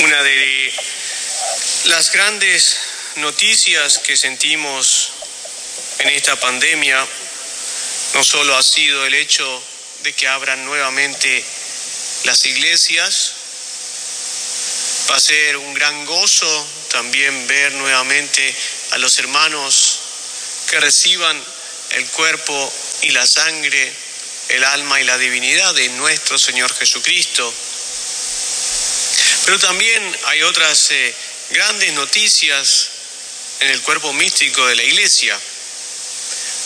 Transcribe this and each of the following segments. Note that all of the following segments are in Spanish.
Una de las grandes noticias que sentimos en esta pandemia no solo ha sido el hecho de que abran nuevamente las iglesias, va a ser un gran gozo también ver nuevamente a los hermanos que reciban el cuerpo y la sangre, el alma y la divinidad de nuestro Señor Jesucristo. Pero también hay otras eh, grandes noticias en el cuerpo místico de la Iglesia.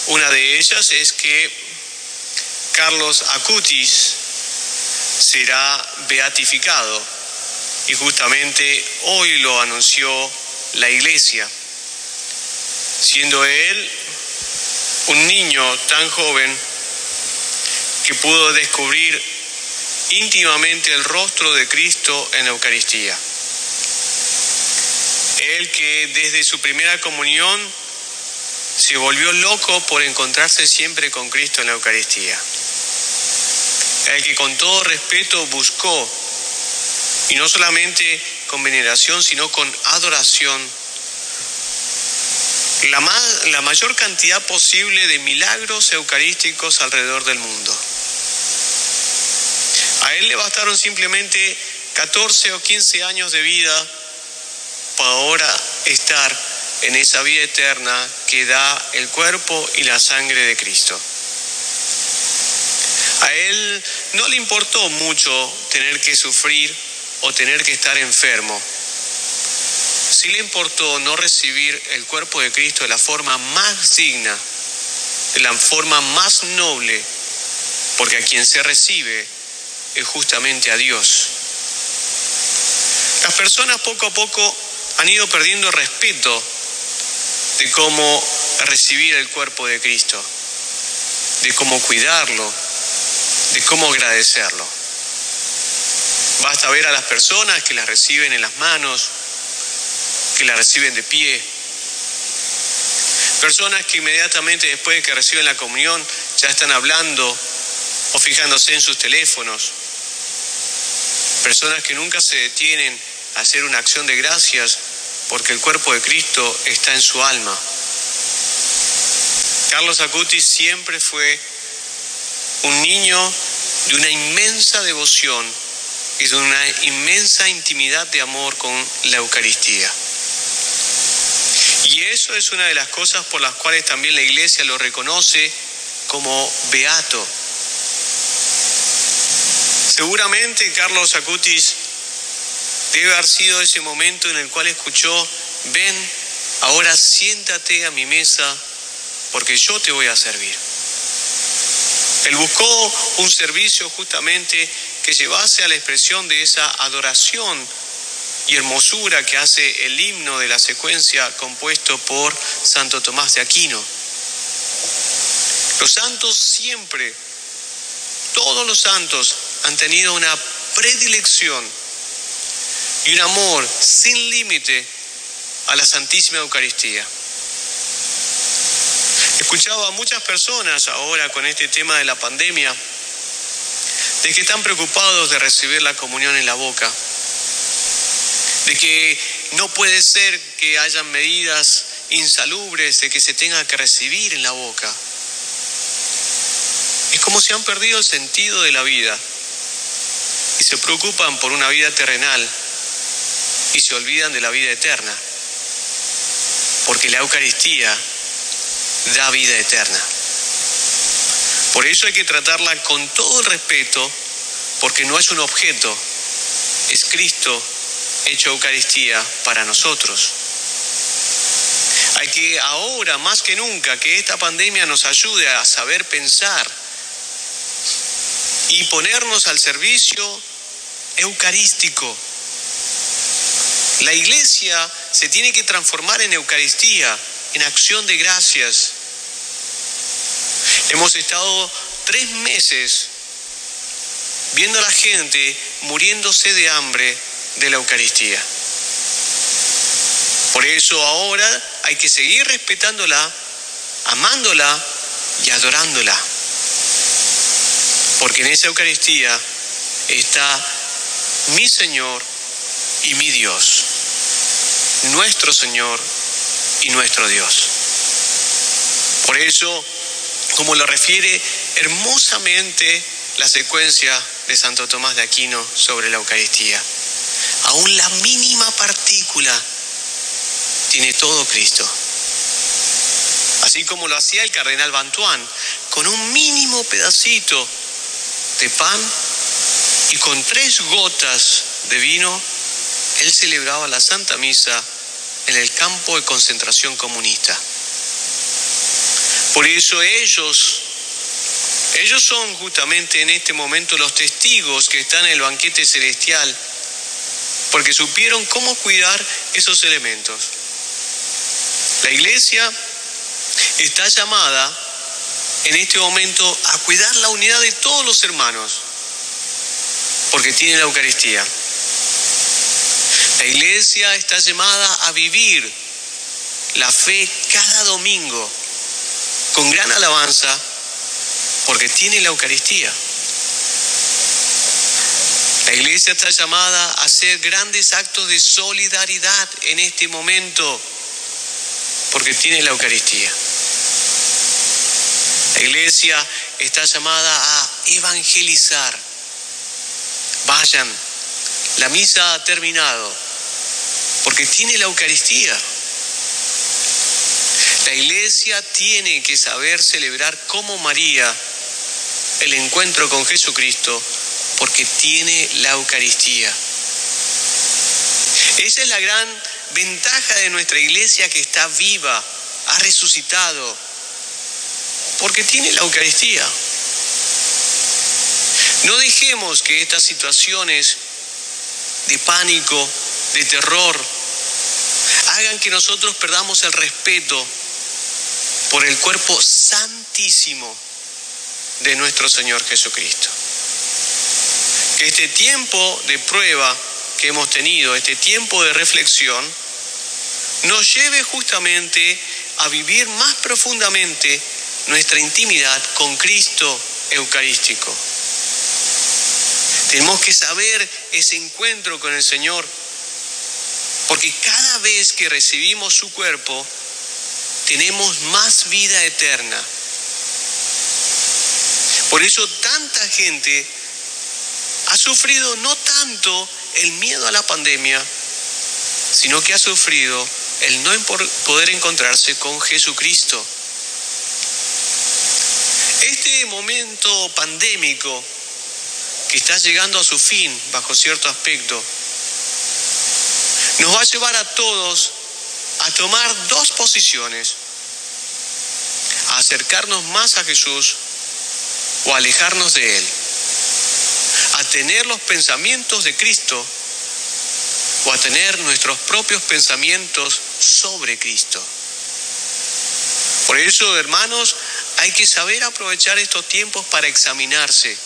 Una de ellas es que Carlos Acutis será beatificado y justamente hoy lo anunció la Iglesia, siendo él un niño tan joven que pudo descubrir íntimamente el rostro de Cristo en la Eucaristía. Él que desde su primera comunión se volvió loco por encontrarse siempre con Cristo en la Eucaristía. El que con todo respeto buscó, y no solamente con veneración, sino con adoración, la, la mayor cantidad posible de milagros eucarísticos alrededor del mundo. A él le bastaron simplemente 14 o 15 años de vida para ahora estar en esa vida eterna que da el cuerpo y la sangre de Cristo. A él no le importó mucho tener que sufrir o tener que estar enfermo. Sí le importó no recibir el cuerpo de Cristo de la forma más digna, de la forma más noble, porque a quien se recibe es justamente a Dios. Las personas poco a poco han ido perdiendo respeto de cómo recibir el cuerpo de Cristo, de cómo cuidarlo, de cómo agradecerlo. Basta ver a las personas que las reciben en las manos, que la reciben de pie. Personas que inmediatamente después de que reciben la comunión ya están hablando o fijándose en sus teléfonos. Personas que nunca se detienen a hacer una acción de gracias porque el cuerpo de Cristo está en su alma. Carlos Acutis siempre fue un niño de una inmensa devoción y de una inmensa intimidad de amor con la Eucaristía. Y eso es una de las cosas por las cuales también la Iglesia lo reconoce como beato. Seguramente Carlos Acutis debe haber sido ese momento en el cual escuchó, ven, ahora siéntate a mi mesa porque yo te voy a servir. Él buscó un servicio justamente que llevase a la expresión de esa adoración y hermosura que hace el himno de la secuencia compuesto por Santo Tomás de Aquino. Los santos siempre, todos los santos han tenido una predilección y un amor sin límite a la Santísima Eucaristía. Escuchaba a muchas personas ahora con este tema de la pandemia, de que están preocupados de recibir la comunión en la boca de que no puede ser que hayan medidas insalubres de que se tenga que recibir en la boca. Es como si han perdido el sentido de la vida y se preocupan por una vida terrenal y se olvidan de la vida eterna, porque la Eucaristía da vida eterna. Por eso hay que tratarla con todo el respeto, porque no es un objeto, es Cristo hecho Eucaristía para nosotros. Hay que ahora, más que nunca, que esta pandemia nos ayude a saber pensar y ponernos al servicio eucarístico. La iglesia se tiene que transformar en Eucaristía, en acción de gracias. Hemos estado tres meses viendo a la gente muriéndose de hambre de la Eucaristía. Por eso ahora hay que seguir respetándola, amándola y adorándola. Porque en esa Eucaristía está mi Señor y mi Dios, nuestro Señor y nuestro Dios. Por eso, como lo refiere hermosamente la secuencia de Santo Tomás de Aquino sobre la Eucaristía, aún la mínima partícula tiene todo Cristo. Así como lo hacía el cardenal Bantuán, con un mínimo pedacito de pan y con tres gotas de vino, él celebraba la Santa Misa en el campo de concentración comunista. Por eso ellos, ellos son justamente en este momento los testigos que están en el banquete celestial, porque supieron cómo cuidar esos elementos. La iglesia está llamada en este momento a cuidar la unidad de todos los hermanos, porque tiene la Eucaristía. La iglesia está llamada a vivir la fe cada domingo con gran alabanza, porque tiene la Eucaristía. La iglesia está llamada a hacer grandes actos de solidaridad en este momento, porque tiene la Eucaristía. Iglesia está llamada a evangelizar. Vayan, la misa ha terminado, porque tiene la Eucaristía. La iglesia tiene que saber celebrar como María el encuentro con Jesucristo, porque tiene la Eucaristía. Esa es la gran ventaja de nuestra iglesia que está viva, ha resucitado, porque tiene la Eucaristía. No dejemos que estas situaciones de pánico, de terror, hagan que nosotros perdamos el respeto por el cuerpo santísimo de nuestro Señor Jesucristo. Que este tiempo de prueba que hemos tenido, este tiempo de reflexión, nos lleve justamente a vivir más profundamente nuestra intimidad con Cristo Eucarístico. Tenemos que saber ese encuentro con el Señor, porque cada vez que recibimos su cuerpo, tenemos más vida eterna. Por eso tanta gente ha sufrido no tanto el miedo a la pandemia, sino que ha sufrido el no poder encontrarse con Jesucristo. Momento pandémico que está llegando a su fin bajo cierto aspecto, nos va a llevar a todos a tomar dos posiciones, a acercarnos más a Jesús o a alejarnos de Él, a tener los pensamientos de Cristo o a tener nuestros propios pensamientos sobre Cristo. Por eso, hermanos, hay que saber aprovechar estos tiempos para examinarse,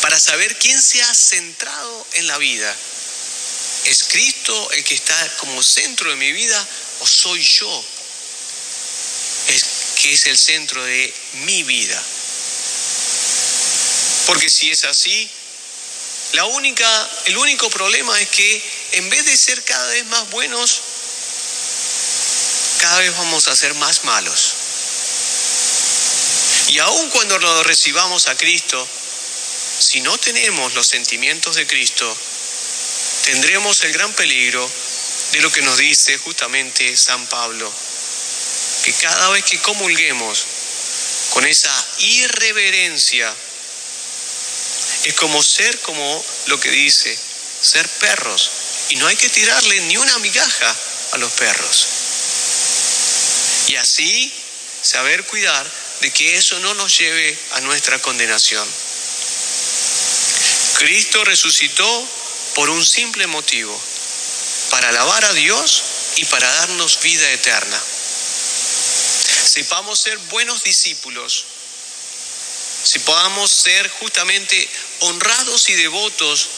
para saber quién se ha centrado en la vida. ¿Es Cristo el que está como centro de mi vida o soy yo el que es el centro de mi vida? Porque si es así, la única, el único problema es que en vez de ser cada vez más buenos, cada vez vamos a ser más malos. Y aun cuando lo recibamos a Cristo, si no tenemos los sentimientos de Cristo, tendremos el gran peligro de lo que nos dice justamente San Pablo, que cada vez que comulguemos con esa irreverencia, es como ser como lo que dice, ser perros. Y no hay que tirarle ni una migaja a los perros. Y así saber cuidar de que eso no nos lleve a nuestra condenación. Cristo resucitó por un simple motivo, para alabar a Dios y para darnos vida eterna. Sepamos ser buenos discípulos, si podamos ser justamente honrados y devotos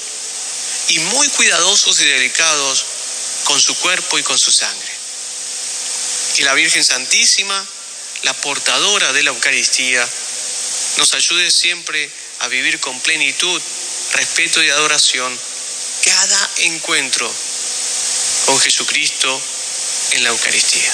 y muy cuidadosos y delicados con su cuerpo y con su sangre. Que la Virgen Santísima, la portadora de la Eucaristía, nos ayude siempre a vivir con plenitud, respeto y adoración cada encuentro con Jesucristo en la Eucaristía.